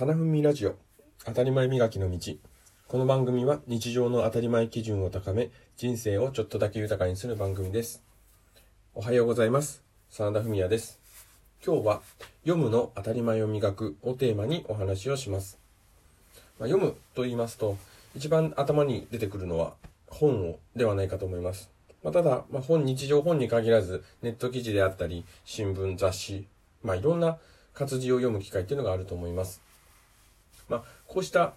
サナフミラジオ当たり前磨きの道。この番組は日常の当たり前基準を高め人生をちょっとだけ豊かにする番組です。おはようございます。真田文也です。今日は読むの当たり前を磨くをテーマにお話をします、まあ、読むと言いますと一番頭に出てくるのは本をではないかと思います。まあ、ただ、まあ、本、日常本に限らず、ネット記事であったり、新聞、雑誌、まあ、いろんな活字を読む機会っていうのがあると思います。まあ、こうした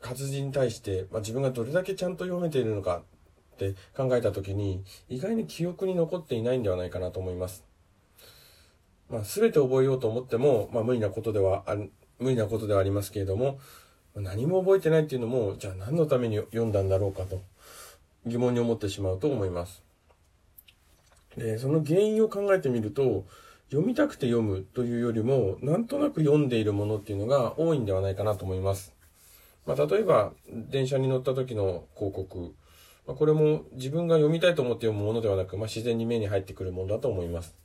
活字に対して、まあ、自分がどれだけちゃんと読めているのかって考えた時に、意外に記憶に残っていないんではないかなと思います。まあ、全て覚えようと思っても、まあ、無理なことではある、無理なことではありますけれども、何も覚えてないっていうのも、じゃあ何のために読んだんだろうかと。疑問に思ってしまうと思います。で、その原因を考えてみると、読みたくて読むというよりも、なんとなく読んでいるものっていうのが多いんではないかなと思います。まあ、例えば、電車に乗った時の広告。まあ、これも自分が読みたいと思って読むものではなく、まあ、自然に目に入ってくるものだと思います。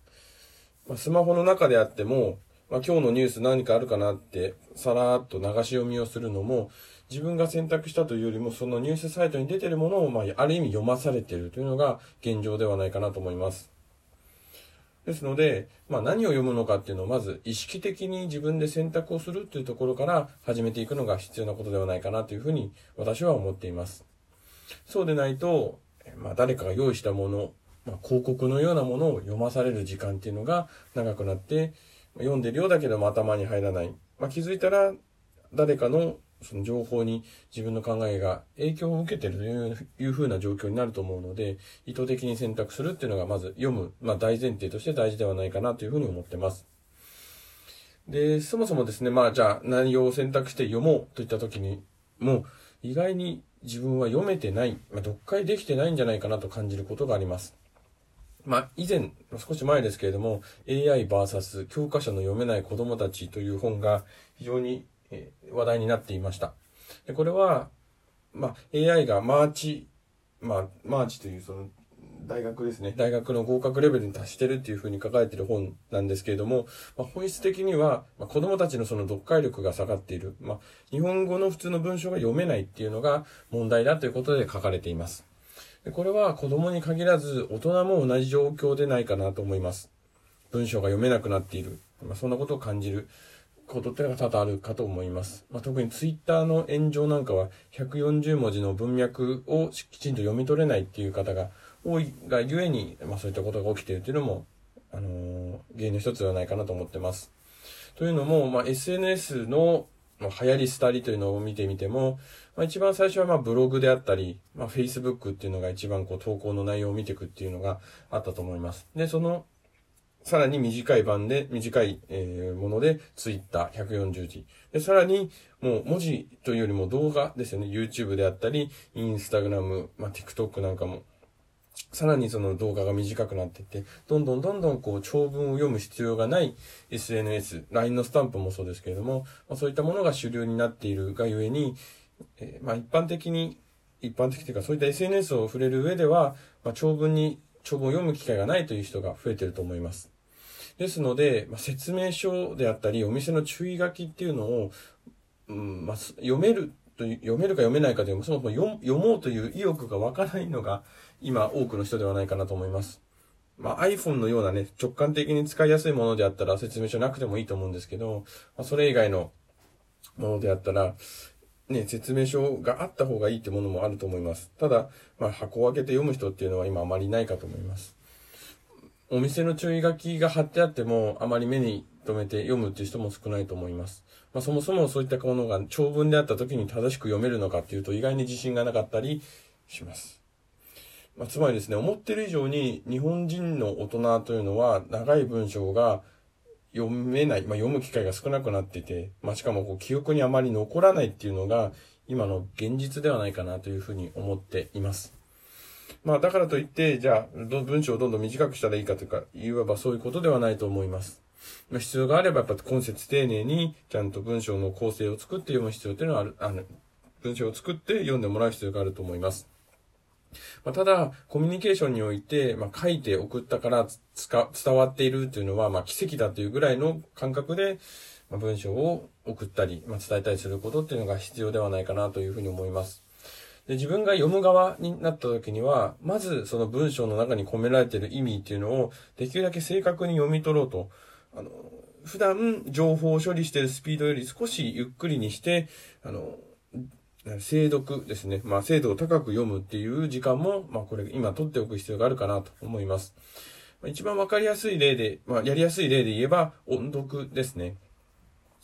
まあ、スマホの中であっても、まあ、今日のニュース何かあるかなって、さらーっと流し読みをするのも、自分が選択したというよりも、そのニュースサイトに出てるものを、まあ、ある意味読まされているというのが現状ではないかなと思います。ですので、まあ、何を読むのかっていうのをまず意識的に自分で選択をするというところから始めていくのが必要なことではないかなというふうに私は思っています。そうでないと、まあ、誰かが用意したもの、まあ、広告のようなものを読まされる時間っていうのが長くなって、読んでるようだけども頭に入らない。まあ、気づいたら誰かのその情報に自分の考えが影響を受けてるといういう風な状況になると思うので、意図的に選択するっていうのがまず読む、まあ大前提として大事ではないかなというふうに思ってます。で、そもそもですね、まあじゃあ内容を選択して読もうといった時に、もう意外に自分は読めてない、まあ、読解できてないんじゃないかなと感じることがあります。まあ、以前、少し前ですけれども、AI vs 教科書の読めない子供たちという本が非常にえ、話題になっていました。でこれは、まあ、AI が MARCH、まあ、マーチというその、大学ですね。大学の合格レベルに達してるっていうふうに書かれてる本なんですけれども、まあ、本質的には、まあ、子供たちのその読解力が下がっている。まあ、日本語の普通の文章が読めないっていうのが問題だということで書かれています。でこれは子供に限らず大人も同じ状況でないかなと思います。文章が読めなくなっている。まあ、そんなことを感じる。ことってのが多々あるかと思います。まあ、特にツイッターの炎上なんかは140文字の文脈をきちんと読み取れないっていう方が多いがゆえに、まあ、そういったことが起きているというのも、あのー、原因の一つではないかなと思ってます。というのも、まあ、SNS の、流行り廃りというのを見てみても、まあ、一番最初はまあブログであったり、まあ、Facebook っていうのが一番こう投稿の内容を見ていくっていうのがあったと思います。で、そのさらに短い版で、短い、えー、もので、ツイッター140字。で、さらに、もう文字というよりも動画ですよね。YouTube であったり、インスタグラム、まあ、TikTok なんかも、さらにその動画が短くなっていって、どんどんどんどんこう長文を読む必要がない SNS、LINE のスタンプもそうですけれども、まあ、そういったものが主流になっているがゆえに、えー、まあ一般的に、一般的というかそういった SNS を触れる上では、まあ、長文に長文を読む機会がないという人が増えていると思います。ですので、まあ、説明書であったり、お店の注意書きっていうのを、うんまあ、読めると、読めるか読めないかという、そもそも読もうという意欲が湧かないのが、今多くの人ではないかなと思います。まあ、iPhone のようなね、直感的に使いやすいものであったら説明書なくてもいいと思うんですけど、まあ、それ以外のものであったら、ね、説明書があった方がいいってものもあると思います。ただ、まあ、箱を開けて読む人っていうのは今あまりないかと思います。お店の注意書きが貼ってあっても、あまり目に留めて読むっていう人も少ないと思います。まあ、そもそもそういったものが長文であった時に正しく読めるのかっていうと意外に自信がなかったりします。まあ、つまりですね、思ってる以上に日本人の大人というのは長い文章が読めない、まあ、読む機会が少なくなってて、まあ、しかもこう記憶にあまり残らないっていうのが今の現実ではないかなというふうに思っています。まあだからといって、じゃあ文章をどんどん短くしたらいいかというか、いわばそういうことではないと思います。まあ、必要があればやっぱ今節丁寧にちゃんと文章の構成を作って読む必要というのはある、あの、文章を作って読んでもらう必要があると思います。まあ、ただ、コミュニケーションにおいて、まあ、書いて送ったから伝わっているというのは、まあ、奇跡だというぐらいの感覚で、まあ文章を送ったり、まあ伝えたりすることっていうのが必要ではないかなというふうに思います。で自分が読む側になった時には、まずその文章の中に込められている意味っていうのをできるだけ正確に読み取ろうと、あの、普段情報を処理しているスピードより少しゆっくりにして、あの、精読ですね。まあ、精度を高く読むっていう時間も、まあ、これ今取っておく必要があるかなと思います。一番わかりやすい例で、まあ、やりやすい例で言えば、音読ですね。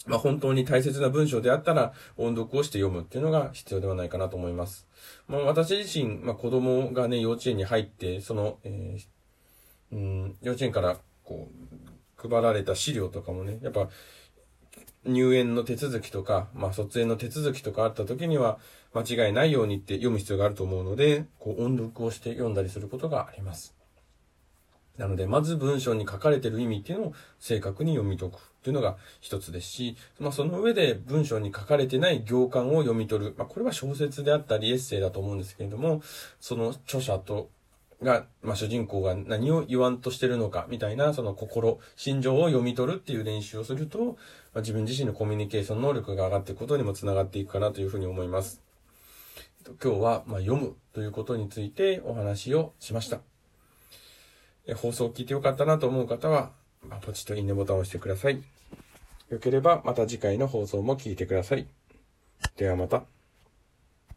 まあ、本当に大切な文章であったら、音読をして読むっていうのが必要ではないかなと思います。まあ、私自身、まあ、子供がね、幼稚園に入って、その、えー、うん、幼稚園から、こう、配られた資料とかもね、やっぱ、入園の手続きとか、まあ、卒園の手続きとかあった時には、間違いないようにって読む必要があると思うので、こう、音読をして読んだりすることがあります。なので、まず文章に書かれている意味っていうのを正確に読み解くっていうのが一つですし、まあその上で文章に書かれてない行間を読み取る。まあこれは小説であったりエッセイだと思うんですけれども、その著者とが、まあ主人公が何を言わんとしてるのかみたいなその心、心情を読み取るっていう練習をすると、まあ、自分自身のコミュニケーション能力が上がっていくことにもつながっていくかなというふうに思います。今日は、ま読むということについてお話をしました。放送を聞いてよかったなと思う方は、ポチッといいねボタンを押してください。よければまた次回の放送も聞いてください。ではまた。